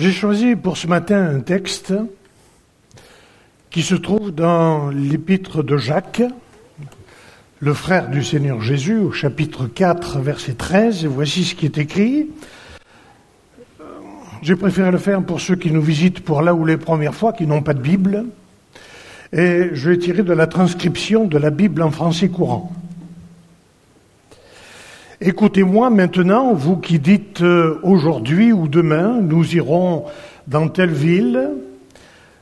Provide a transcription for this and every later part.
J'ai choisi pour ce matin un texte qui se trouve dans l'épître de Jacques, le frère du Seigneur Jésus, au chapitre 4, verset 13. Et voici ce qui est écrit. J'ai préféré le faire pour ceux qui nous visitent pour là ou les premières fois, qui n'ont pas de Bible. Et je vais tirer de la transcription de la Bible en français courant. Écoutez-moi maintenant, vous qui dites euh, aujourd'hui ou demain, nous irons dans telle ville,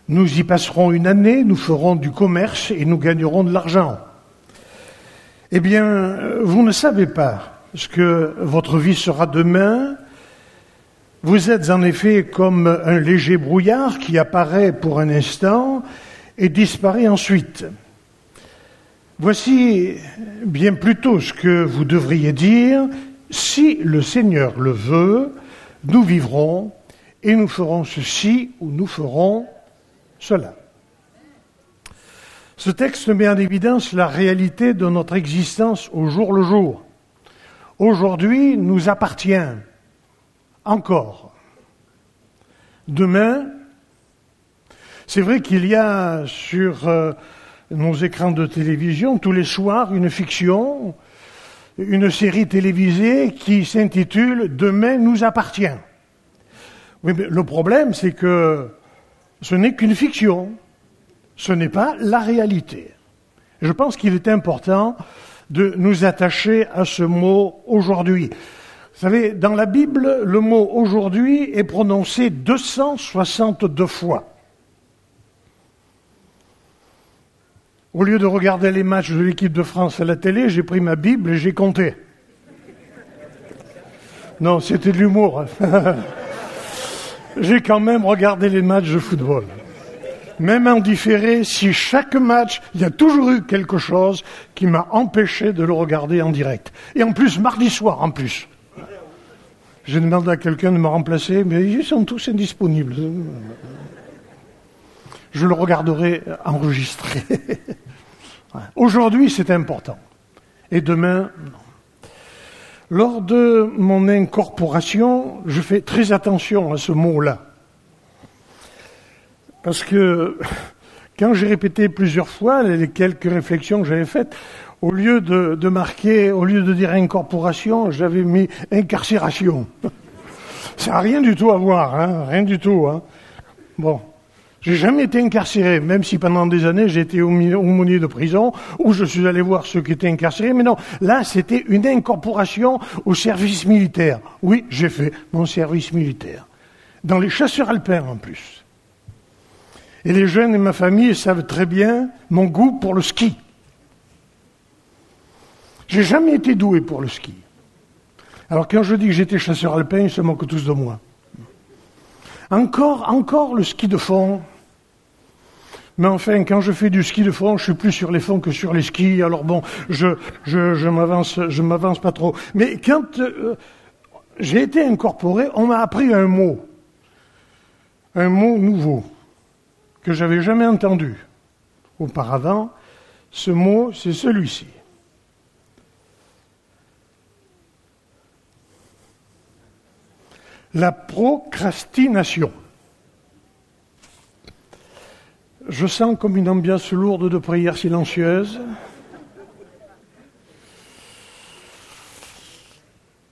nous y passerons une année, nous ferons du commerce et nous gagnerons de l'argent. Eh bien, euh, vous ne savez pas ce que votre vie sera demain. Vous êtes en effet comme un léger brouillard qui apparaît pour un instant et disparaît ensuite. Voici bien plutôt ce que vous devriez dire, si le Seigneur le veut, nous vivrons et nous ferons ceci ou nous ferons cela. Ce texte met en évidence la réalité de notre existence au jour le jour. Aujourd'hui nous appartient encore. Demain, c'est vrai qu'il y a sur euh, nos écrans de télévision tous les soirs une fiction, une série télévisée qui s'intitule Demain nous appartient. Oui, mais le problème, c'est que ce n'est qu'une fiction, ce n'est pas la réalité. Je pense qu'il est important de nous attacher à ce mot aujourd'hui. Vous savez, dans la Bible, le mot aujourd'hui est prononcé 262 fois. Au lieu de regarder les matchs de l'équipe de France à la télé, j'ai pris ma Bible et j'ai compté. Non, c'était de l'humour. j'ai quand même regardé les matchs de football. Même en différé, si chaque match, il y a toujours eu quelque chose qui m'a empêché de le regarder en direct. Et en plus, mardi soir, en plus. J'ai demandé à quelqu'un de me remplacer, mais ils sont tous indisponibles. Je le regarderai enregistré. Aujourd'hui, c'est important. Et demain, non. Lors de mon incorporation, je fais très attention à ce mot-là. Parce que quand j'ai répété plusieurs fois les quelques réflexions que j'avais faites, au lieu de, marquer, au lieu de dire incorporation, j'avais mis incarcération. Ça n'a rien du tout à voir, hein, rien du tout. Hein. Bon, j'ai jamais été incarcéré, même si pendant des années j'ai été aumônier de prison, où je suis allé voir ceux qui étaient incarcérés. Mais non, là c'était une incorporation au service militaire. Oui, j'ai fait mon service militaire. Dans les chasseurs alpins en plus. Et les jeunes et ma famille savent très bien mon goût pour le ski. J'ai jamais été doué pour le ski. Alors quand je dis que j'étais chasseur alpin, ils se moquent tous de moi. Encore, encore le ski de fond. Mais enfin, quand je fais du ski de fond, je suis plus sur les fonds que sur les skis. Alors bon, je, je, je m'avance, je m'avance pas trop. Mais quand euh, j'ai été incorporé, on m'a appris un mot, un mot nouveau que j'avais jamais entendu auparavant. Ce mot, c'est celui-ci. La procrastination. Je sens comme une ambiance lourde de prières silencieuses.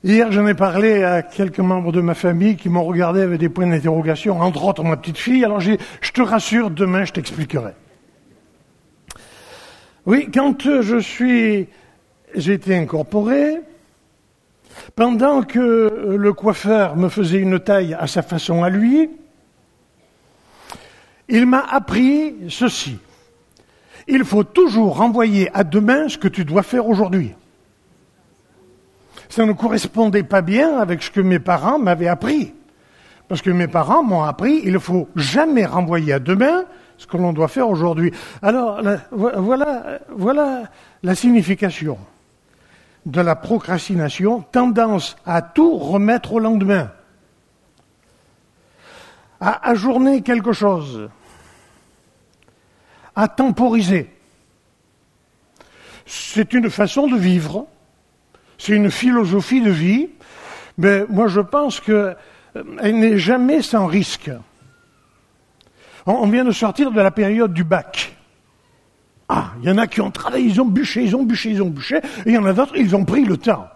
Hier, j'en ai parlé à quelques membres de ma famille qui m'ont regardé avec des points d'interrogation, entre autres ma petite fille. Alors, je te rassure, demain, je t'expliquerai. Oui, quand je suis, j'ai été incorporé, pendant que le coiffeur me faisait une taille à sa façon à lui, il m'a appris ceci. Il faut toujours renvoyer à demain ce que tu dois faire aujourd'hui. Ça ne correspondait pas bien avec ce que mes parents m'avaient appris. Parce que mes parents m'ont appris, il ne faut jamais renvoyer à demain ce que l'on doit faire aujourd'hui. Alors, voilà, voilà la signification de la procrastination, tendance à tout remettre au lendemain, à ajourner quelque chose, à temporiser. C'est une façon de vivre, c'est une philosophie de vie, mais moi je pense que elle n'est jamais sans risque. On vient de sortir de la période du bac. Ah, il y en a qui ont travaillé, ils ont bûché, ils ont bûché, ils ont bûché, et il y en a d'autres, ils ont pris le temps.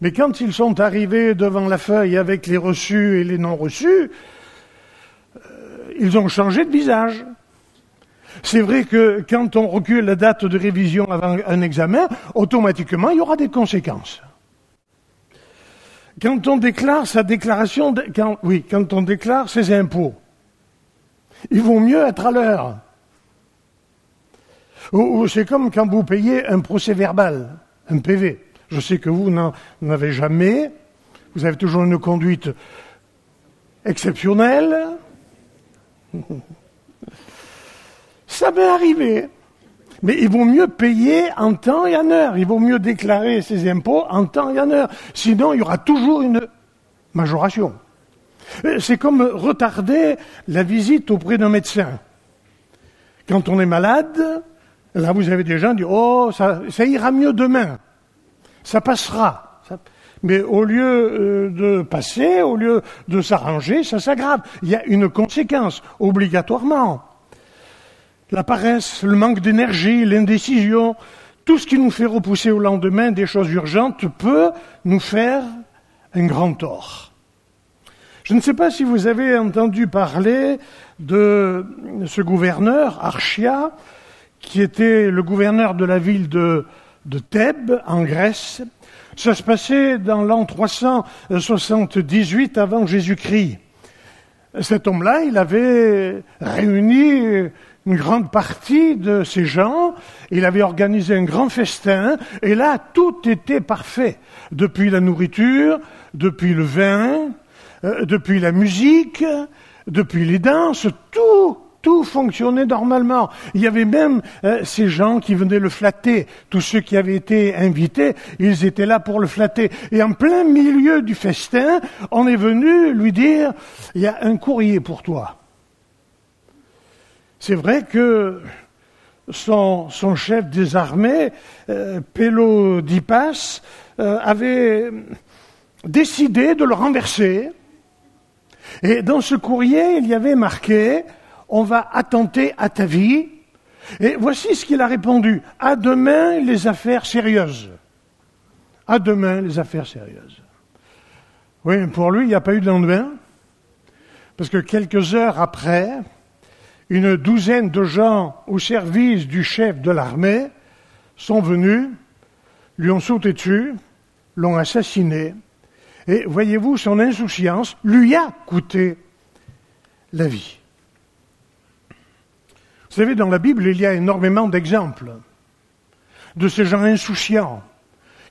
Mais quand ils sont arrivés devant la feuille avec les reçus et les non reçus, euh, ils ont changé de visage. C'est vrai que quand on recule la date de révision avant un examen, automatiquement, il y aura des conséquences. Quand on déclare sa déclaration, oui, quand on déclare ses impôts, il vaut mieux être à l'heure. C'est comme quand vous payez un procès verbal, un PV. Je sais que vous n'en avez jamais. Vous avez toujours une conduite exceptionnelle. Ça m'est arrivé. Mais il vaut mieux payer en temps et en heure. Il vaut mieux déclarer ses impôts en temps et en heure. Sinon, il y aura toujours une majoration. Euh, c'est comme retarder la visite auprès d'un médecin. Quand on est malade, là vous avez des gens qui disent Oh, ça, ira mieux demain. Ça passera. Mais au lieu euh, de passer, au lieu de s'arranger, ça s'aggrave. Il y a une conséquence, obligatoirement. La paresse, le manque d'énergie, l'indécision, tout ce qui nous fait repousser au lendemain des choses urgentes peut nous faire un grand tort. Je ne sais pas si vous avez entendu parler de ce gouverneur, Archia, qui était le gouverneur de la ville de, Thèbes, en Grèce. Ça se passait dans l'an 378 avant Jésus-Christ. Cet homme-là, il avait réuni une grande partie de ces gens, il avait organisé un grand festin, et là, tout était parfait, depuis la nourriture, depuis le vin, euh, depuis la musique, depuis les danses, tout, tout fonctionnait normalement. Il y avait même euh, ces gens qui venaient le flatter. Tous ceux qui avaient été invités, ils étaient là pour le flatter. Et en plein milieu du festin, on est venu lui dire, il y a un courrier pour toi. C'est vrai que son, chef des armées, euh, Pélodipas, avait décidé de le renverser et dans ce courrier, il y avait marqué On va attenter à ta vie. Et voici ce qu'il a répondu À demain les affaires sérieuses. À demain les affaires sérieuses. Oui, pour lui, il n'y a pas eu de lendemain. Parce que quelques heures après, une douzaine de gens au service du chef de l'armée sont venus, lui ont sauté dessus, l'ont assassiné et voyez-vous, son insouciance lui a coûté la vie. Vous savez, dans la Bible, il y a énormément d'exemples de ces gens insouciants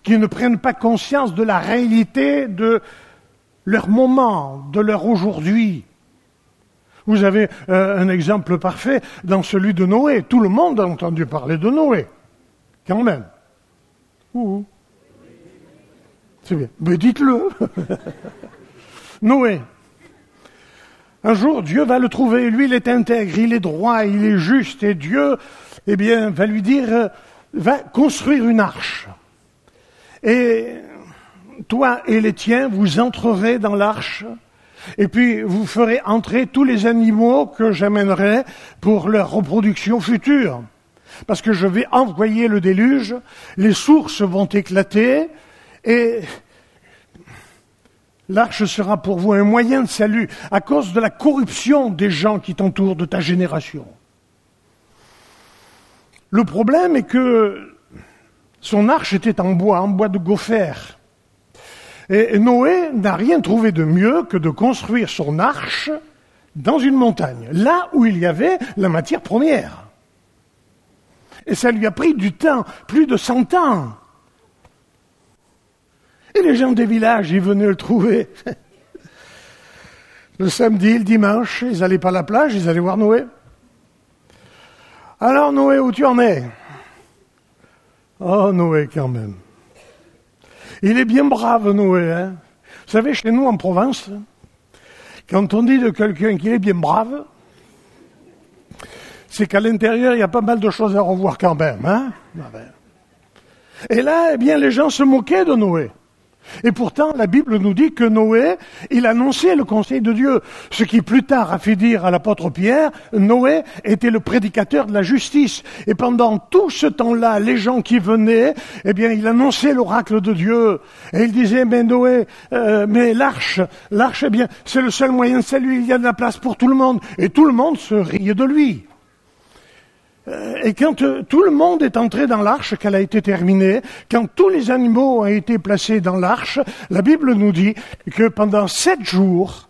qui ne prennent pas conscience de la réalité de leur moment, de leur aujourd'hui. Vous avez euh, un exemple parfait dans celui de Noé. Tout le monde a entendu parler de Noé, quand même. C'est bien. Mais dites-le. Noé. Un jour, Dieu va le trouver. Lui, il est intègre, il est droit, il est juste. Et Dieu, eh bien, va lui dire, euh, va construire une arche. Et toi et les tiens, vous entrerez dans l'arche. Et puis, vous ferez entrer tous les animaux que j'amènerai pour leur reproduction future. Parce que je vais envoyer le déluge, les sources vont éclater, et l'arche sera pour vous un moyen de salut à cause de la corruption des gens qui t'entourent de ta génération. Le problème est que son arche était en bois, en bois de gopher. Et Noé n'a rien trouvé de mieux que de construire son arche dans une montagne, là où il y avait la matière première. Et ça lui a pris du temps, plus de cent ans. Et les gens des villages, ils venaient le trouver. Le samedi, le dimanche, ils n'allaient pas à la plage, ils allaient voir Noé. Alors Noé, où tu en es? Oh Noé quand même. Il est bien brave Noé. Hein Vous savez, chez nous en Provence, quand on dit de quelqu'un qu'il est bien brave, c'est qu'à l'intérieur, il y a pas mal de choses à revoir quand même. Hein ah ben. Et là, eh bien, les gens se moquaient de Noé. Et pourtant, la Bible nous dit que Noé, il annonçait le conseil de Dieu. Ce qui plus tard a fait dire à l'apôtre Pierre, Noé était le prédicateur de la justice. Et pendant tout ce temps-là, les gens qui venaient, eh bien, il annonçait l'oracle de Dieu. Et il disait, mais Noé, euh, mais l'arche, l'arche, eh bien, c'est le seul moyen de salut. Il y a de la place pour tout le monde. Et tout le monde se riait de lui. Euh, et quand euh, tout le monde est entré dans l'arche, qu'elle a été terminée, quand tous les animaux ont été placés dans l'arche, la Bible nous dit que pendant sept jours,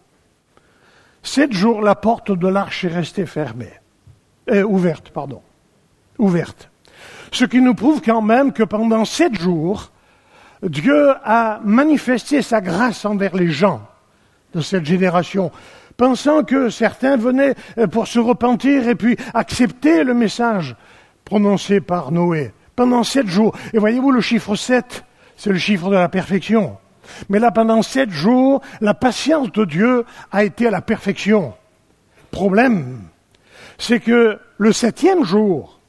sept jours, la porte de l'arche est restée fermée, euh, ouverte, pardon, ouverte. Ce qui nous prouve quand même que pendant sept jours, Dieu a manifesté sa grâce envers les gens de cette génération pensant que certains venaient euh, pour se repentir et puis accepter le message prononcé par Noé pendant sept jours. Et voyez-vous, le chiffre sept, c'est le chiffre de la perfection. Mais là, pendant sept jours, la patience de Dieu a été à la perfection. Problème, c'est que le septième jour,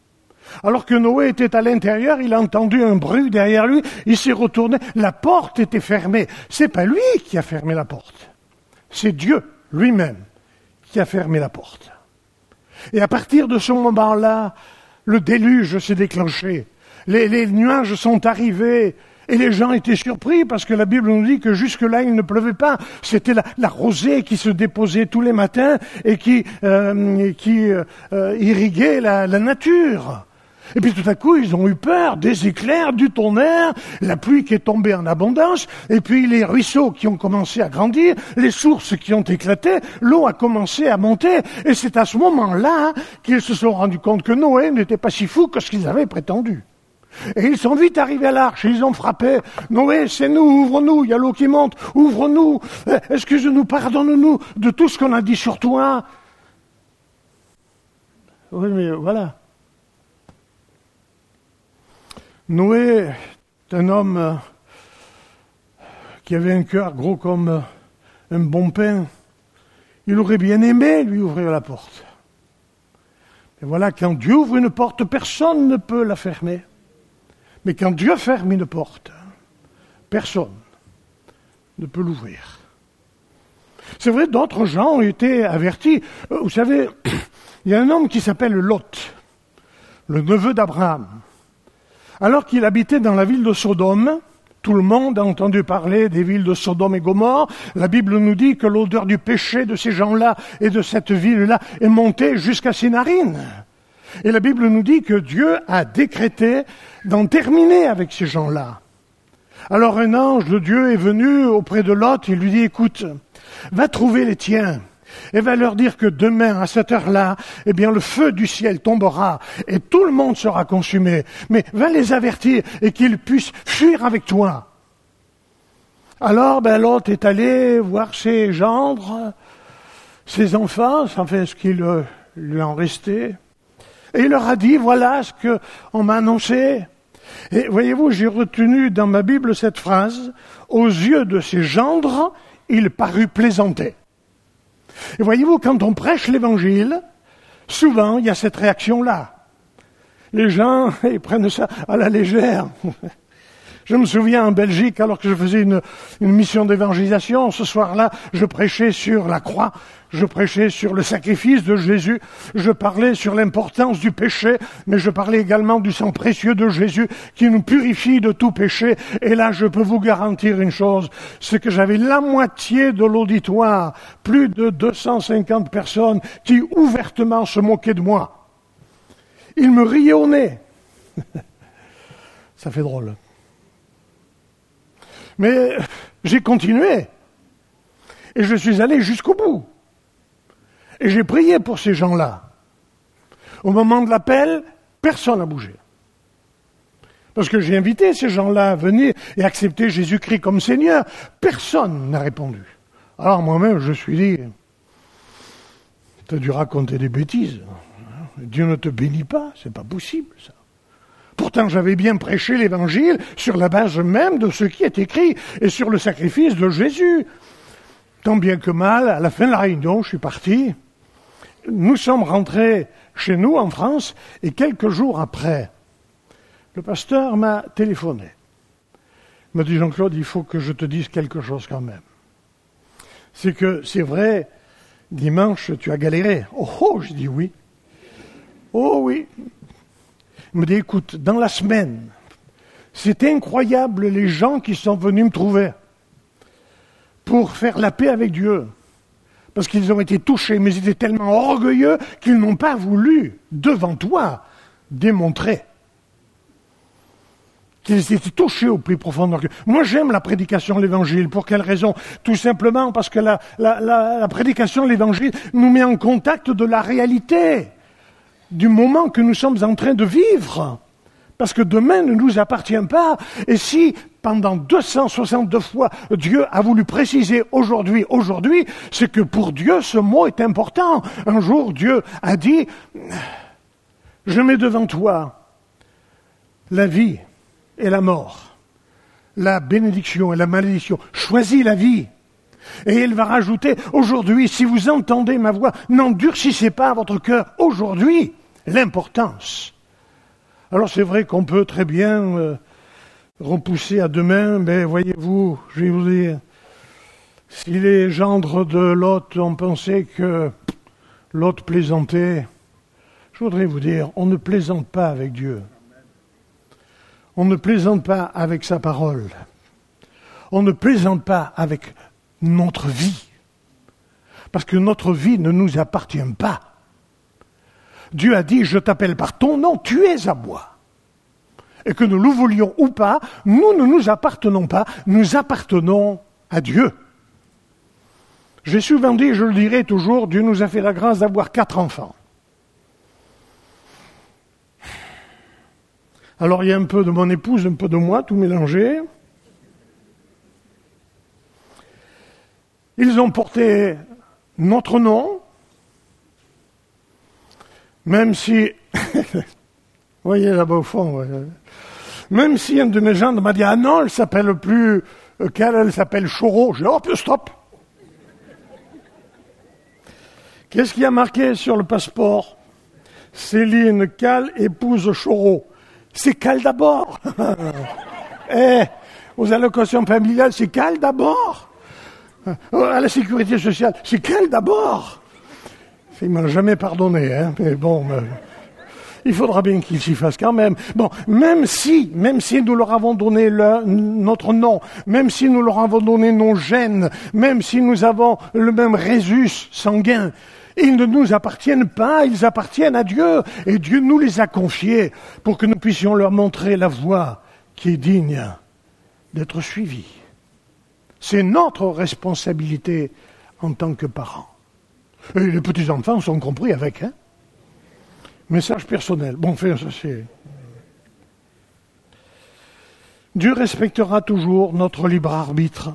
alors que Noé était à l'intérieur, il a entendu un bruit derrière lui, il s'est retourné, la porte était fermée. C'est pas lui qui a fermé la porte, c'est Dieu lui-même qui a fermé la porte. Et à partir de ce moment-là, le déluge s'est déclenché. Les, nuages sont arrivés et les gens étaient surpris parce que la Bible nous dit que jusque-là il ne pleuvait pas. C'était la, rosée qui se déposait tous les matins et qui, euh, euh, irriguait la nature. Et puis tout à coup, ils ont eu peur des éclairs, du tonnerre, la pluie qui est tombée en abondance, et puis les ruisseaux qui ont commencé à grandir, les sources qui ont éclaté, l'eau a commencé à monter, et c'est à ce moment-là qu'ils se sont rendus compte que Noé n'était pas si fou que ce qu'ils avaient prétendu. Et ils sont vite arrivés à l'arche, ils ont frappé. Noé, c'est nous, ouvre-nous, il y a l'eau qui monte, ouvre-nous, euh, excuse-nous, pardonne-nous de tout ce qu'on a dit sur toi. Oui, mais voilà. Noé est un homme euh, qui avait un cœur gros comme euh, un bon pain. Il aurait bien aimé lui ouvrir la porte. Mais voilà, quand Dieu ouvre une porte, personne ne peut la fermer. Mais quand Dieu ferme une porte, personne ne peut l'ouvrir. C'est vrai, d'autres gens ont été avertis. Euh, vous savez, il y a un homme qui s'appelle Lot, le neveu d'Abraham. Alors qu'il habitait dans la ville de Sodome, tout le monde a entendu parler des villes de Sodome et Gomorre. La Bible nous dit que l'odeur du péché de ces gens-là et de cette ville-là est montée jusqu'à ses narines. Et la Bible nous dit que Dieu a décrété d'en terminer avec ces gens-là. Alors un ange de Dieu est venu auprès de Lot et lui dit, écoute, va trouver les tiens et va leur dire que demain, à cette heure-là, eh bien, le feu du ciel tombera et tout le monde sera consumé. Mais va les avertir et qu'ils puissent fuir avec toi. Alors, ben, l'autre est allé voir ses gendres, ses enfants, enfin, ce qu'il euh, lui en restait. Et il leur a dit, voilà ce qu'on m'a annoncé. Et voyez-vous, j'ai retenu dans ma Bible cette phrase, aux yeux de ses gendres, il parut plaisanter. Et voyez-vous, quand on prêche l'évangile, souvent il y a cette réaction-là. Les gens, ils prennent ça à la légère. Je me souviens en Belgique, alors que je faisais une, mission d'évangélisation, ce soir-là, je prêchais sur la croix, je prêchais sur le sacrifice de Jésus, je parlais sur l'importance du péché, mais je parlais également du sang précieux de Jésus qui nous purifie de tout péché. Et là, je peux vous garantir une chose, c'est que j'avais la moitié de l'auditoire, plus de 250 personnes qui ouvertement se moquaient de moi. Ils me riaient au nez. Ça fait drôle. Mais j'ai continué. Et je suis allé jusqu'au bout. Et j'ai prié pour ces gens-là. Au moment de l'appel, personne n'a bougé. Parce que j'ai invité ces gens-là à venir et accepter Jésus-Christ comme Seigneur. Personne n'a répondu. Alors moi-même, je suis dit, tu as dû raconter des bêtises. Dieu ne te bénit pas, c'est pas possible ça. Pourtant, j'avais bien prêché l'évangile sur la base même de ce qui est écrit et sur le sacrifice de Jésus. Tant bien que mal, à la fin de la réunion, je suis parti. Nous sommes rentrés chez nous en France et quelques jours après, le pasteur m'a téléphoné. me dit Jean-Claude, il faut que je te dise quelque chose quand même. C'est que c'est vrai, dimanche, tu as galéré. Oh, oh, je dis oui. Oh oui. Il me dit, écoute, dans la semaine, c'est incroyable les gens qui sont venus me trouver pour faire la paix avec Dieu. Parce qu'ils ont été touchés, mais ils étaient tellement orgueilleux qu'ils n'ont pas voulu, devant toi, démontrer qu'ils étaient touchés au plus profond de leur. Moi, j'aime la prédication de l'Évangile. Pour quelle raison? Tout simplement parce que la, la prédication de l'Évangile nous met en contact de la réalité, du moment que nous sommes en train de vivre. Parce que demain ne nous appartient pas. Et si pendant 262 fois Dieu a voulu préciser aujourd'hui, aujourd'hui, c'est que pour Dieu ce mot est important. Un jour Dieu a dit, je mets devant toi la vie et la mort, la bénédiction et la malédiction. Choisis la vie. Et il va rajouter, aujourd'hui, si vous entendez ma voix, n'endurcissez pas votre cœur. Aujourd'hui, l'importance. Alors c'est vrai qu'on peut très bien euh, repousser à demain, mais voyez-vous, je vais vous dire, si les gendres de Lot ont pensé que Lot plaisantait, je voudrais vous dire, on ne plaisante pas avec Dieu. On ne plaisante pas avec sa parole. On ne plaisante pas avec notre vie. Parce que notre vie ne nous appartient pas. Dieu a dit, je t'appelle par ton nom, tu es à moi. Et que nous le voulions ou pas, nous ne nous appartenons pas, nous appartenons à Dieu. J'ai souvent dit, je le dirai toujours, Dieu nous a fait la grâce d'avoir quatre enfants. Alors il y a un peu de mon épouse, un peu de moi, tout mélangé. Ils ont porté notre nom, même si, vous voyez là-bas au fond, même si un de mes gens m'a dit Ah non, elle s'appelle plus euh, qu'elle, elle s'appelle Choro. J'ai dit Oh, stop Qu'est-ce qui a marqué sur le passeport? Céline Cal, épouse Choro. C'est Cal d'abord. eh, aux allocations familiales, c'est Cal d'abord. À la sécurité sociale, c'est Cal d'abord. Il m'a jamais pardonné, hein, mais bon, il faudra bien qu'il s'y fasse quand même. Bon, même si, même si nous leur avons donné notre nom, même si nous leur avons donné nos gènes, même si nous avons le même résus sanguin, ils ne nous appartiennent pas, ils appartiennent à Dieu, et Dieu nous les a confiés pour que nous puissions leur montrer la voie qui est digne d'être suivie. C'est notre responsabilité en tant que parents. Et les petits-enfants sont compris avec, hein Message personnel. Bon, fait, ça c'est. Dieu respectera toujours notre libre arbitre.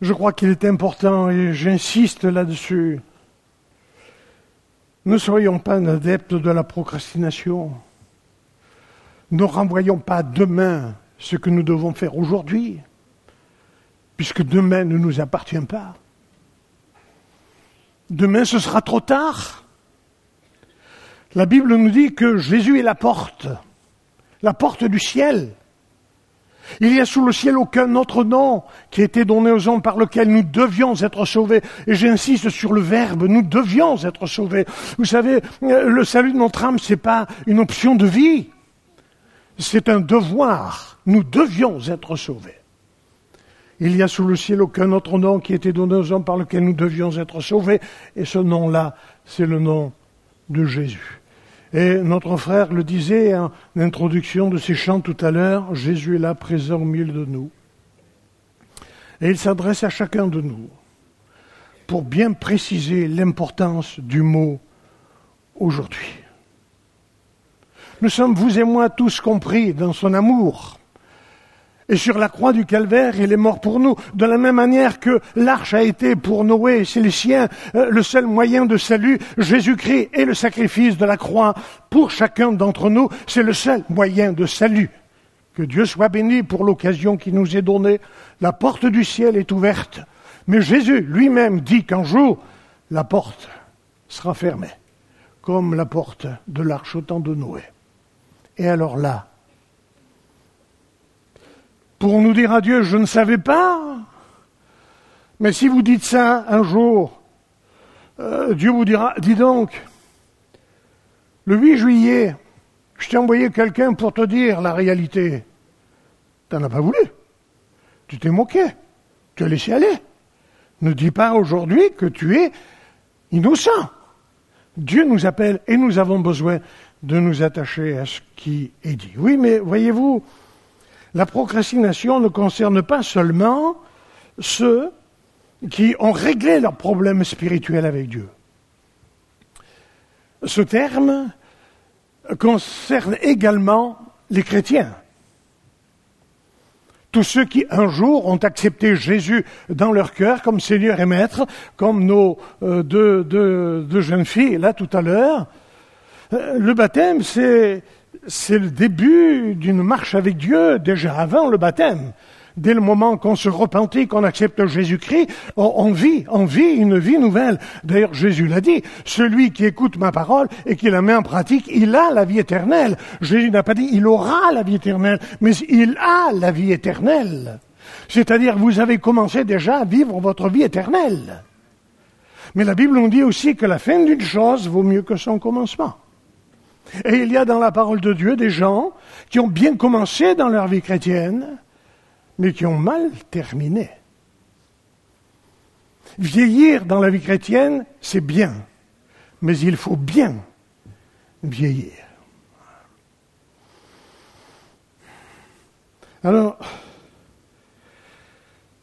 Je crois qu'il est important, et j'insiste là-dessus, ne soyons pas adeptes de la procrastination. Ne renvoyons pas demain ce que nous devons faire aujourd'hui, puisque demain ne nous appartient pas. Demain, ce sera trop tard. La Bible nous dit que Jésus est la porte, la porte du ciel. Il n'y a sous le ciel aucun autre nom qui a été donné aux hommes par lequel nous devions être sauvés. Et j'insiste sur le verbe, nous devions être sauvés. Vous savez, le salut de notre âme, ce n'est pas une option de vie. C'est un devoir. Nous devions être sauvés. Il n'y a sous le ciel aucun autre nom qui ait été donné aux hommes par lequel nous devions être sauvés. Et ce nom-là, c'est le nom de Jésus. Et notre frère le disait en introduction de ses chants tout à l'heure, Jésus est là présent au milieu de nous. Et il s'adresse à chacun de nous pour bien préciser l'importance du mot aujourd'hui. Nous sommes, vous et moi, tous compris dans son amour. Et sur la croix du calvaire, il est mort pour nous. De la même manière que l'arche a été pour Noé c'est les siens euh, le seul moyen de salut, Jésus-Christ est le sacrifice de la croix pour chacun d'entre nous. C'est le seul moyen de salut. Que Dieu soit béni pour l'occasion qui nous est donnée. La porte du ciel est ouverte. Mais Jésus lui-même dit qu'un jour, la porte sera fermée, comme la porte de l'arche au temps de Noé. Et alors là, pour nous dire à Dieu, je ne savais pas. Mais si vous dites ça un jour, euh, Dieu vous dira, dis donc, le 8 juillet, je t'ai envoyé quelqu'un pour te dire la réalité. Tu n'en as pas voulu. Tu t'es moqué. Tu as laissé aller. Ne dis pas aujourd'hui que tu es innocent. Dieu nous appelle et nous avons besoin de nous attacher à ce qui est dit. Oui, mais voyez-vous, la procrastination ne concerne pas seulement ceux qui ont réglé leurs problèmes spirituels avec Dieu. Ce terme concerne également les chrétiens. Tous ceux qui un jour ont accepté Jésus dans leur cœur comme Seigneur et Maître, comme nos euh, deux, jeunes filles là tout à l'heure, le baptême c'est le début d'une marche avec Dieu déjà avant le baptême dès le moment qu'on se repentit, qu'on accepte Jésus-Christ, on, vit, on vit une vie nouvelle. D'ailleurs, Jésus l'a dit, celui qui écoute ma parole et qui la met en pratique, il a la vie éternelle. Jésus n'a pas dit il aura la vie éternelle, mais il a la vie éternelle. C'est-à-dire, vous avez commencé déjà à vivre votre vie éternelle. Mais la Bible nous dit aussi que la fin d'une chose vaut mieux que son commencement. Et il y a dans la parole de Dieu des gens qui ont bien commencé dans leur vie chrétienne, mais qui ont mal terminé. Vieillir dans la vie chrétienne, c'est bien, mais il faut bien vieillir. Alors,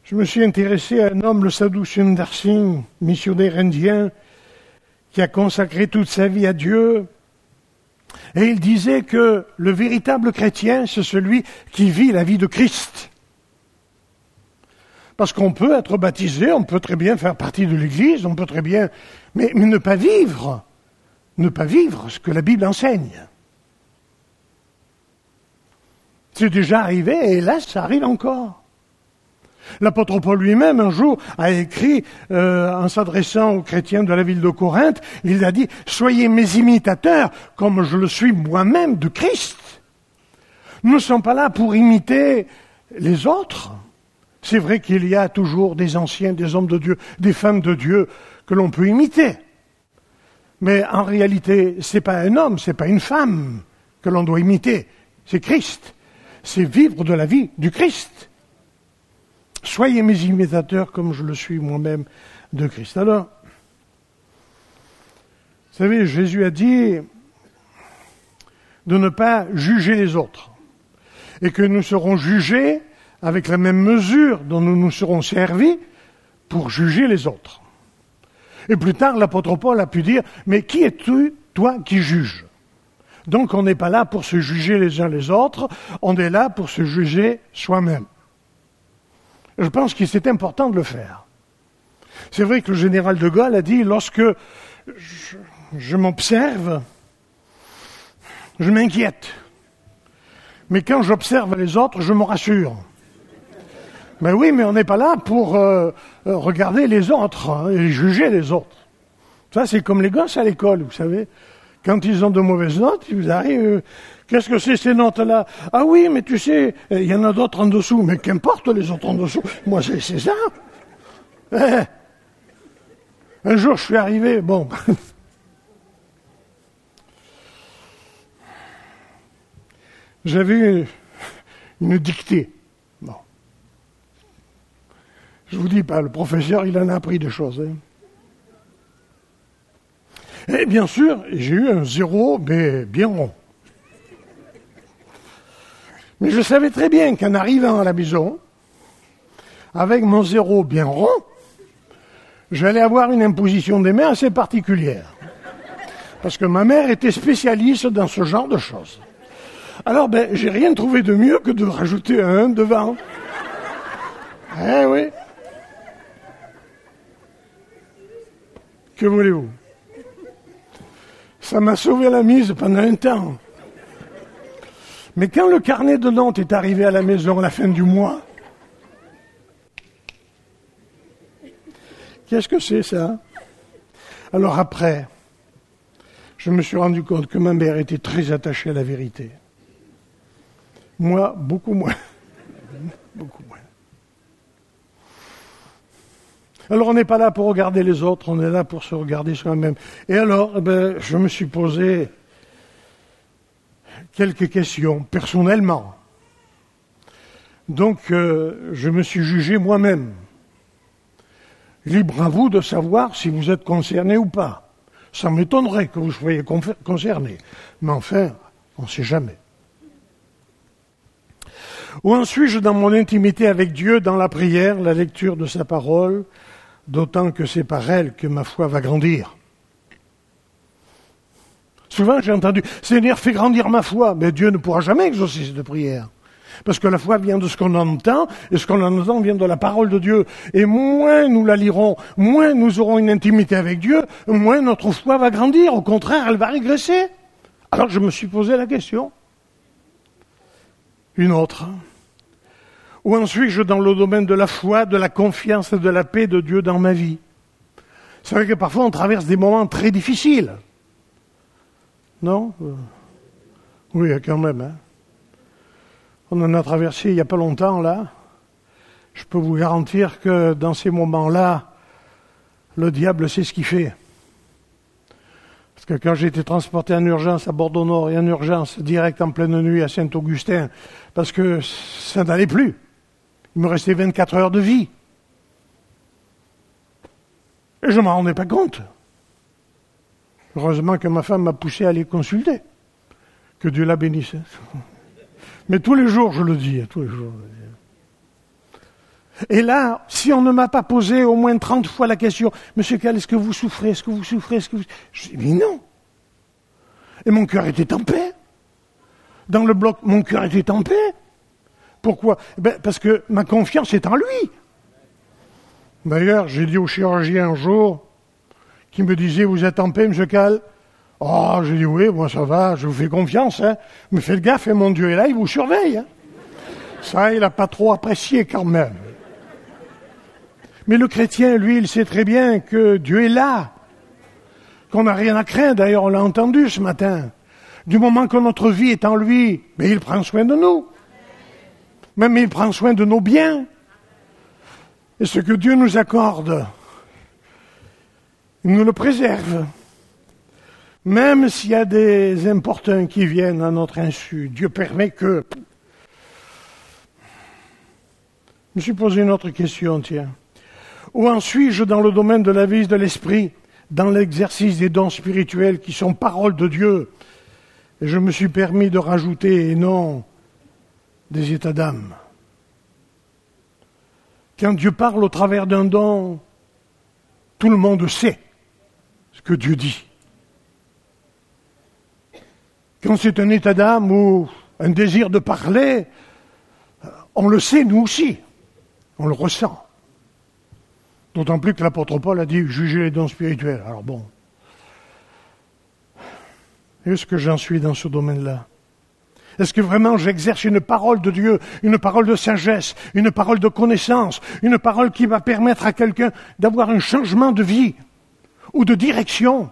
je me suis intéressé à un homme, le Sadhu Sundar missionnaire indien, qui a consacré toute sa vie à Dieu. Et il disait que le véritable chrétien, c'est celui qui vit la vie de Christ. Parce qu'on peut être baptisé, on peut très bien faire partie de l'Église, on peut très bien, mais, ne pas vivre, ne pas vivre ce que la Bible enseigne. C'est déjà arrivé et là, ça arrive encore. L'apôtre Paul lui-même, un jour, a écrit, euh, en s'adressant aux chrétiens de la ville de Corinthe, il a dit, Soyez mes imitateurs, comme je le suis moi-même de Christ. Nous ne sommes pas là pour imiter les autres. C'est vrai qu'il y a toujours des anciens, des hommes de Dieu, des femmes de Dieu que l'on peut imiter. Mais en réalité, ce n'est pas un homme, ce n'est pas une femme que l'on doit imiter, c'est Christ. C'est vivre de la vie du Christ. Soyez mes imitateurs comme je le suis moi-même de Christ. Alors, vous savez, Jésus a dit de ne pas juger les autres et que nous serons jugés avec la même mesure dont nous nous serons servis pour juger les autres. Et plus tard, l'apôtre Paul a pu dire, mais qui es-tu, toi, qui juges? Donc on n'est pas là pour se juger les uns les autres, on est là pour se juger soi-même. Je pense que c'est important de le faire. C'est vrai que le général de Gaulle a dit, lorsque je, m'observe, je m'inquiète. Mais quand j'observe les autres, je me rassure. Mais oui, mais on n'est pas là pour euh, euh, regarder les autres hein, et juger les autres. Ça, c'est comme les gosses à l'école, vous savez. Quand ils ont de mauvaises notes, ils arrivent. Euh, qu'est-ce que c'est ces notes-là Ah oui, mais tu sais, il y en a d'autres en dessous. Mais qu'importe les autres en dessous. Moi, c'est ça. Eh. Un jour, je suis arrivé. Bon. J'avais une dictée. Je vous dis pas, le professeur, il en a appris des choses. Hein. Et bien sûr, j'ai eu un zéro, mais bien rond. Mais je savais très bien qu'en arrivant à la maison, avec mon zéro bien rond, j'allais avoir une imposition des mains assez particulière. Parce que ma mère était spécialiste dans ce genre de choses. Alors, ben, j'ai rien trouvé de mieux que de rajouter un devant. Eh oui. Que voulez-vous? Ça m'a sauvé la mise pendant un temps. Mais quand le carnet de Nantes est arrivé à la maison à la fin du mois, qu'est-ce que c'est ça? Alors après, je me suis rendu compte que ma mère était très attachée à la vérité. Moi, beaucoup moins. beaucoup moins. Alors on n'est pas là pour regarder les autres, on est là pour se regarder soi-même. Et alors, eh ben, je me suis posé quelques questions personnellement. Donc, euh, je me suis jugé moi-même. Libre à vous de savoir si vous êtes concerné ou pas. Ça m'étonnerait que vous soyez concerné. Mais enfin, on ne sait jamais. Où en suis-je dans mon intimité avec Dieu, dans la prière, la lecture de sa parole, d'autant que c'est par elle que ma foi va grandir? Souvent j'ai entendu, Seigneur, fais grandir ma foi, mais Dieu ne pourra jamais exaucer cette prière. Parce que la foi vient de ce qu'on entend, et ce qu'on entend vient de la parole de Dieu. Et moins nous la lirons, moins nous aurons une intimité avec Dieu, moins notre foi va grandir. Au contraire, elle va régresser. Alors je me suis posé la question. Une autre. Où en suis-je dans le domaine de la foi, de la confiance et de la paix de Dieu dans ma vie? C'est vrai que parfois on traverse des moments très difficiles. Non Oui, quand même. Hein. On en a traversé il n'y a pas longtemps, là. Je peux vous garantir que dans ces moments-là, le diable sait ce qu'il fait. Parce que quand j'ai été transporté en urgence à Bordeaux-Nord et en urgence direct en pleine nuit à Saint-Augustin, parce que ça n'allait plus. Il me restait 24 heures de vie. Et je ne m'en rendais pas compte. Heureusement que ma femme m'a poussé à aller consulter. Que Dieu la bénisse. Mais tous les jours, je le dis, tous les jours. Et là, si on ne m'a pas posé au moins 30 fois la question, Monsieur Cal, est-ce que vous souffrez Est-ce que vous souffrez Est-ce que vous... Je dis non. Et mon cœur était en paix. Dans le bloc, mon cœur était en paix. Pourquoi? Ben, Parce que ma confiance est en lui. D'ailleurs, j'ai dit au chirurgien un jour, qui me disait, vous êtes en paix, Monsieur Cal Oh, j'ai dit oui, moi ça va, je vous fais confiance, hein. Mais faites gaffe, hein, mon Dieu est là, il vous surveille. Hein. Ça, il n'a pas trop apprécié quand même. Mais le chrétien, lui, il sait très bien que Dieu est là, qu'on n'a rien à craindre. D'ailleurs, on l'a entendu ce matin. Du moment que notre vie est en lui, mais il prend soin de nous. Même il prend soin de nos biens. Et ce que Dieu nous accorde, il nous le préserve. Même s'il y a des importuns qui viennent à notre insu, Dieu permet que... Je me suis posé une autre question, tiens. Où en suis-je dans le domaine de la vie de l'esprit, dans l'exercice des dons spirituels qui sont paroles de Dieu? Et je me suis permis de rajouter, et non des états d'âme. Quand Dieu parle au travers d'un don, tout le monde sait ce que Dieu dit. Quand c'est un état d'âme ou un désir de parler, on le sait nous aussi, on le ressent. D'autant plus que l'apôtre Paul a dit juger les dons spirituels. Alors bon, est-ce que j'en suis dans ce domaine-là? Est-ce que vraiment j'exerce une parole de Dieu, une parole de sagesse, une parole de connaissance, une parole qui va permettre à quelqu'un d'avoir un changement de vie? Ou de direction.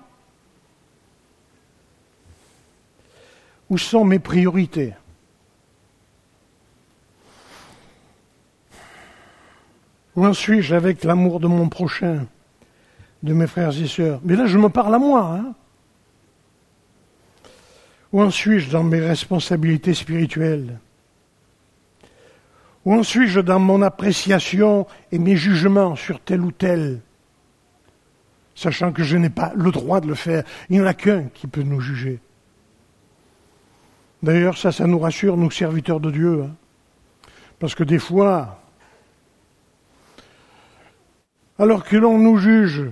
Où sont mes priorités? Où en suis-je avec l'amour de mon prochain, de mes frères et sœurs? Mais là, je me parle à moi. Hein. Où en suis-je dans mes responsabilités spirituelles? Où en suis-je dans mon appréciation et mes jugements sur tel ou tel Sachant que je n'ai pas le droit de le faire. Il n'y en a qu'un qui peut nous juger. D'ailleurs, ça, ça nous rassure, nous serviteurs de Dieu. Hein. Parce que des fois, alors que l'on nous juge,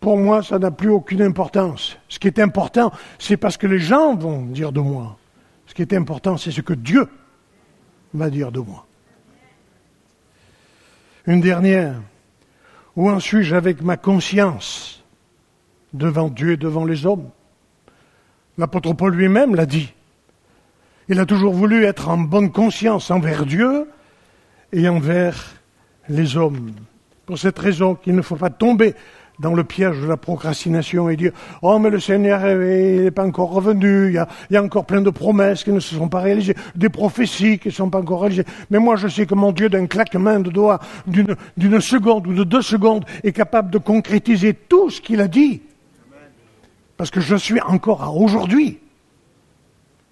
pour moi, ça n'a plus aucune importance. Ce qui est important, c'est parce que les gens vont dire de moi. Ce qui est important, c'est ce que Dieu va dire de moi. Une dernière. Où en suis-je avec ma conscience devant Dieu et devant les hommes? L'apôtre Paul lui-même l'a dit. Il a toujours voulu être en bonne conscience envers Dieu et envers les hommes. Pour cette raison qu'il ne faut pas tomber dans le piège de la procrastination et dire Oh, mais le Seigneur n'est pas encore revenu, il y, a, il y, a, encore plein de promesses qui ne se sont pas réalisées, des prophéties qui ne sont pas encore réalisées. Mais moi, je sais que mon Dieu, d'un claquement de doigts, d'une seconde ou de deux secondes, est capable de concrétiser tout ce qu'il a dit. Parce que je suis encore à aujourd'hui.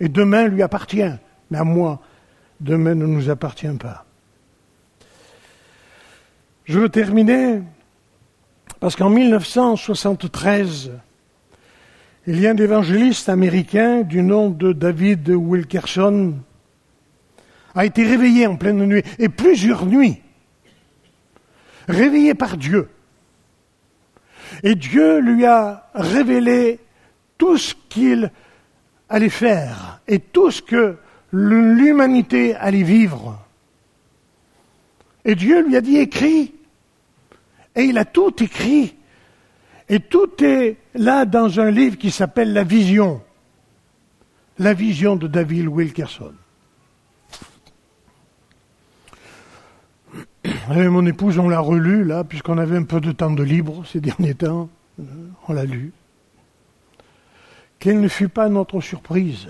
Et demain lui appartient. Mais à moi, demain ne nous appartient pas. Je veux terminer parce qu'en 1973, il y a un évangéliste américain du nom de David Wilkerson a été réveillé en pleine nuit, et plusieurs nuits, réveillé par Dieu. Et Dieu lui a révélé tout ce qu'il allait faire et tout ce que l'humanité allait vivre. Et Dieu lui a dit écris. Et il a tout écrit. Et tout est là dans un livre qui s'appelle La Vision. La vision de David Wilkerson. Mon épouse, on l'a relu là, puisqu'on avait un peu de temps de libre ces derniers temps. On l'a lu. Quelle ne fut pas notre surprise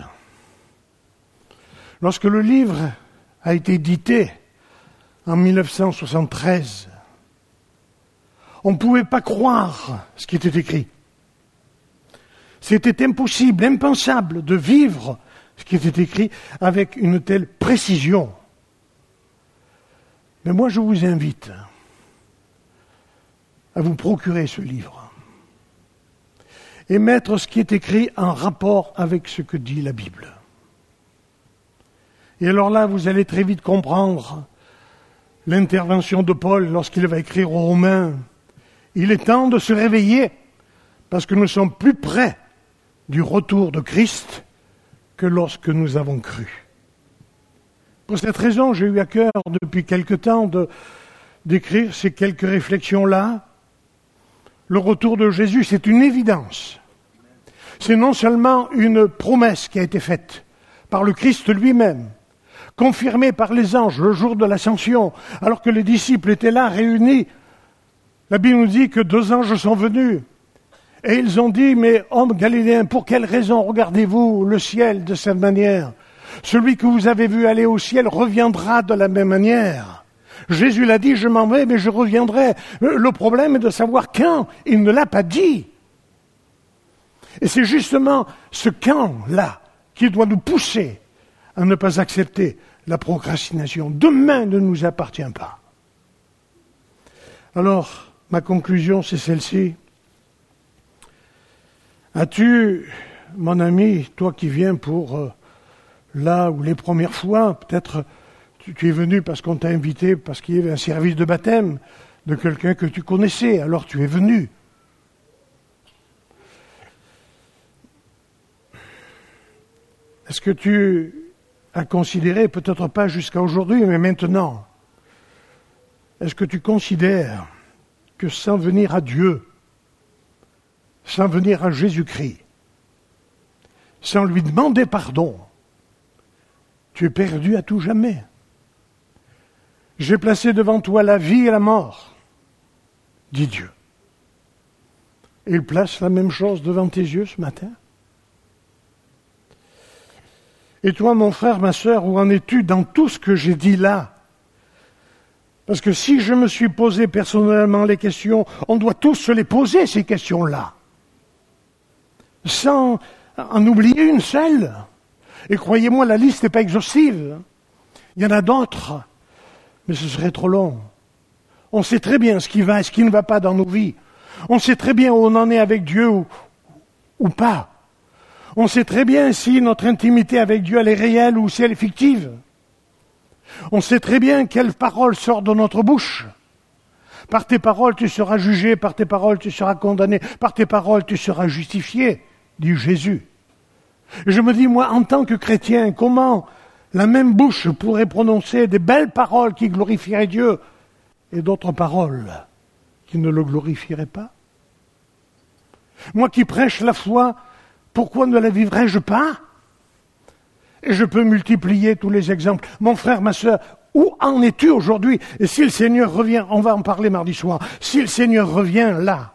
lorsque le livre a été édité en 1973 on ne pouvait pas croire ce qui était écrit. C'était impossible, impensable de vivre ce qui était écrit avec une telle précision. Mais moi, je vous invite à vous procurer ce livre et mettre ce qui est écrit en rapport avec ce que dit la Bible. Et alors là, vous allez très vite comprendre l'intervention de Paul lorsqu'il va écrire aux Romains il est temps de se réveiller parce que nous sommes plus près du retour de Christ que lorsque nous avons cru. Pour cette raison, j'ai eu à cœur depuis quelque temps d'écrire ces quelques réflexions-là. Le retour de Jésus, c'est une évidence. C'est non seulement une promesse qui a été faite par le Christ lui-même, confirmée par les anges le jour de l'ascension, alors que les disciples étaient là réunis la Bible nous dit que deux anges sont venus. Et ils ont dit, mais homme galiléen, pour quelle raison regardez-vous le ciel de cette manière? Celui que vous avez vu aller au ciel reviendra de la même manière. Jésus l'a dit, je m'en vais, mais je reviendrai. Le problème est de savoir quand. Il ne l'a pas dit. Et c'est justement ce quand-là qui doit nous pousser à ne pas accepter la procrastination. Demain ne nous appartient pas. Alors, Ma conclusion, c'est celle-ci. As-tu, mon ami, toi qui viens pour euh, là ou les premières fois, peut-être tu, tu, es venu parce qu'on t'a invité, parce qu'il y avait un service de baptême de quelqu'un que tu connaissais, alors tu es venu. Est-ce que tu as considéré, peut-être pas jusqu'à aujourd'hui, mais maintenant, est-ce que tu considères que sans venir à Dieu, sans venir à Jésus-Christ, sans lui demander pardon, tu es perdu à tout jamais. J'ai placé devant toi la vie et la mort, dit Dieu. Il place la même chose devant tes yeux ce matin. Et toi, mon frère, ma sœur, où en es-tu dans tout ce que j'ai dit là? Parce que si je me suis posé personnellement les questions, on doit tous se les poser, ces questions-là. Sans en oublier une seule. Et croyez-moi, la liste n'est pas exhaustive. Il y en a d'autres, mais ce serait trop long. On sait très bien ce qui va et ce qui ne va pas dans nos vies. On sait très bien où on en est avec Dieu ou, pas. On sait très bien si notre intimité avec Dieu elle est réelle ou si elle est fictive. On sait très bien quelle parole sort de notre bouche. Par tes paroles, tu seras jugé, par tes paroles, tu seras condamné, par tes paroles, tu seras justifié, dit Jésus. je me dis, moi, en tant que chrétien, comment la même bouche pourrait prononcer des belles paroles qui glorifieraient Dieu et d'autres paroles qui ne le glorifieraient pas? Moi qui prêche la foi, pourquoi ne la vivrais-je pas? Je peux multiplier tous les exemples. Mon frère, ma soeur, où en es-tu aujourd'hui? Et si le Seigneur revient, on va en parler mardi soir, si le Seigneur revient là,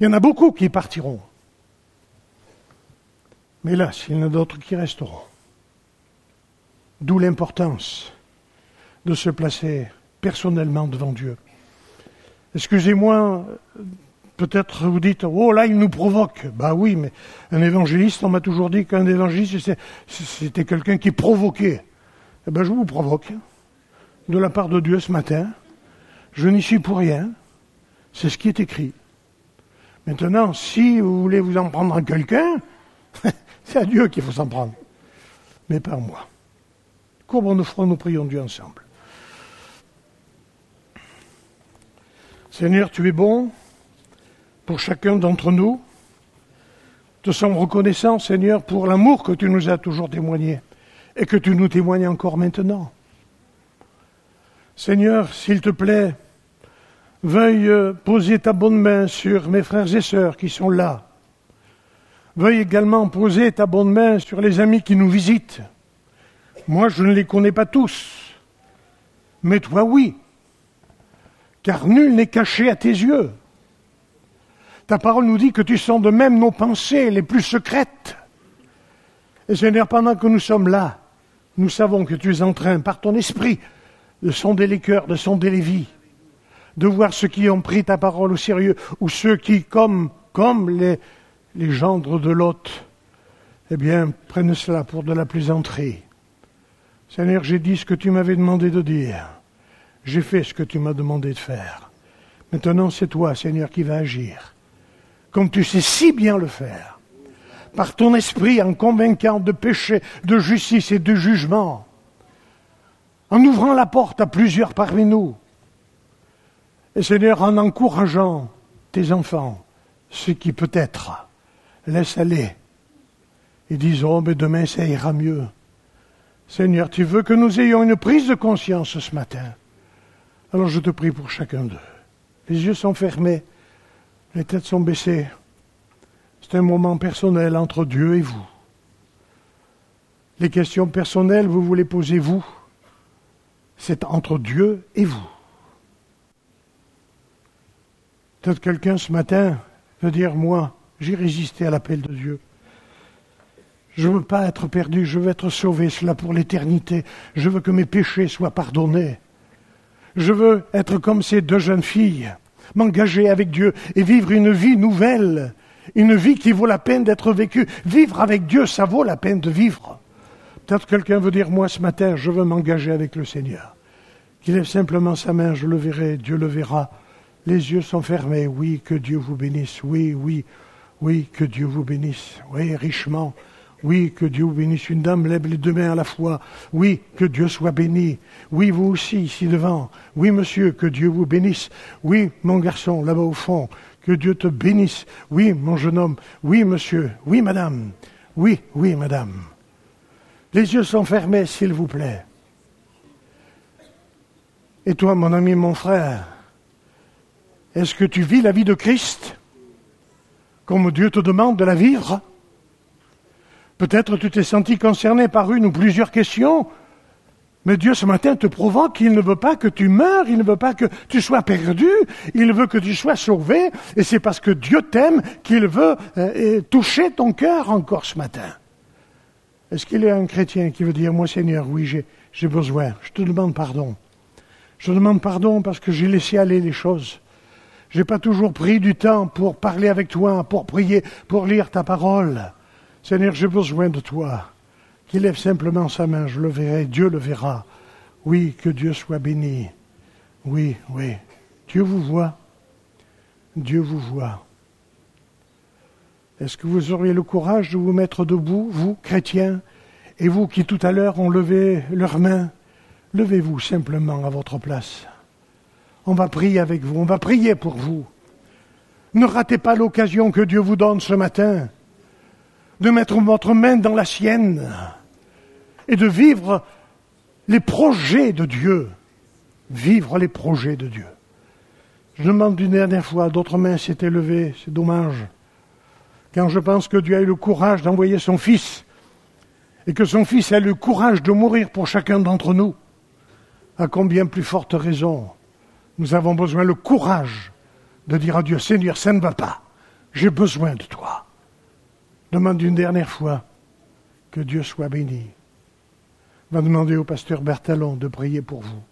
Il y en a beaucoup qui partiront. Mais là, il y en a d'autres qui resteront. D'où l'importance de se placer personnellement devant Dieu. Excusez-moi, peut-être vous dites, oh là, il nous provoque. Bah oui, mais un évangéliste, on m'a toujours dit qu'un évangéliste, c'était quelqu'un qui provoquait. Eh bien, je vous provoque, de la part de Dieu ce matin. Je n'y suis pour rien. C'est ce qui est écrit. Maintenant, si vous voulez vous en prendre à quelqu'un, c'est à Dieu qu'il faut s'en prendre, mais pas à moi. Comment nous ferons, nous prions Dieu ensemble. Seigneur, tu es bon pour chacun d'entre nous. Te sommes reconnaissants, Seigneur, pour l'amour que tu nous as toujours témoigné et que tu nous témoignes encore maintenant. Seigneur, s'il te plaît, veuille poser ta bonne main sur mes frères et sœurs qui sont là. Veuille également poser ta bonne main sur les amis qui nous visitent. Moi, je ne les connais pas tous, mais toi, oui, car nul n'est caché à tes yeux. Ta parole nous dit que tu sens de même nos pensées les plus secrètes. Et Seigneur, pendant que nous sommes là, nous savons que tu es en train, par ton esprit, de sonder les cœurs, de sonder les vies, de voir ceux qui ont pris ta parole au sérieux, ou ceux qui, comme, les, les gendres de l'hôte, eh bien, prennent cela pour de la plaisanterie. Seigneur, j'ai dit ce que tu m'avais demandé de dire. J'ai fait ce que tu m'as demandé de faire. Maintenant, c'est toi, Seigneur, qui vas agir. Comme tu sais si bien le faire. Par ton esprit, en convainquant de péché, de justice et de jugement en ouvrant la porte à plusieurs parmi nous. Et Seigneur, en encourageant tes enfants, ceux qui peut-être laissent aller et disent, oh, mais demain ça ira mieux. Seigneur, tu veux que nous ayons une prise de conscience ce matin. Alors je te prie pour chacun d'eux. Les yeux sont fermés, les têtes sont baissées. C'est un moment personnel entre Dieu et vous. Les questions personnelles, vous vous les posez vous c'est entre Dieu et vous. Peut-être quelqu'un ce matin veut dire, moi, j'ai résisté à l'appel de Dieu. Je ne veux pas être perdu, je veux être sauvé, cela pour l'éternité. Je veux que mes péchés soient pardonnés. Je veux être comme ces deux jeunes filles, m'engager avec Dieu et vivre une vie nouvelle, une vie qui vaut la peine d'être vécue. Vivre avec Dieu, ça vaut la peine de vivre. Peut-être quelqu'un veut dire, moi ce matin, je veux m'engager avec le Seigneur. Qu'il lève simplement sa main, je le verrai, Dieu le verra. Les yeux sont fermés, oui, que Dieu vous bénisse, oui, oui, oui, que Dieu vous bénisse, oui, richement. Oui, que Dieu vous bénisse. Une dame lève les deux mains à la fois. Oui, que Dieu soit béni. Oui, vous aussi, ici devant. Oui, monsieur, que Dieu vous bénisse. Oui, mon garçon, là-bas au fond, que Dieu te bénisse. Oui, mon jeune homme. Oui, monsieur. Oui, madame. Oui, oui, madame. Les yeux sont fermés, s'il vous plaît. Et toi, mon ami, mon frère, est-ce que tu vis la vie de Christ comme Dieu te demande de la vivre? Peut-être tu t'es senti concerné par une ou plusieurs questions, mais Dieu ce matin te provoque qu'il ne veut pas que tu meurs, il ne veut pas que tu sois perdu, il veut que tu sois sauvé, et c'est parce que Dieu t'aime qu'il veut euh, toucher ton cœur encore ce matin. Est-ce qu'il y a un chrétien qui veut dire, moi Seigneur, oui, j'ai besoin, je te demande pardon. Je demande pardon parce que j'ai laissé aller les choses. Je n'ai pas toujours pris du temps pour parler avec toi, pour prier, pour lire ta parole. Seigneur, j'ai besoin de toi. Qu'il lève simplement sa main, je le verrai, Dieu le verra. Oui, que Dieu soit béni. Oui, oui. Dieu vous voit. Dieu vous voit. Est-ce que vous auriez le courage de vous mettre debout, vous, chrétiens, et vous qui tout à l'heure ont levé leurs mains, levez-vous simplement à votre place. On va prier avec vous, on va prier pour vous. Ne ratez pas l'occasion que Dieu vous donne ce matin de mettre votre main dans la sienne et de vivre les projets de Dieu. Vivre les projets de Dieu. Je demande une dernière fois, d'autres mains s'étaient levées, c'est dommage quand je pense que Dieu a eu le courage d'envoyer son Fils, et que son Fils a eu le courage de mourir pour chacun d'entre nous, à combien plus forte raison nous avons besoin le courage de dire à Dieu, Seigneur, ça ne va pas, j'ai besoin de toi. Demande une dernière fois que Dieu soit béni. Va demander au pasteur Bertalon de prier pour vous.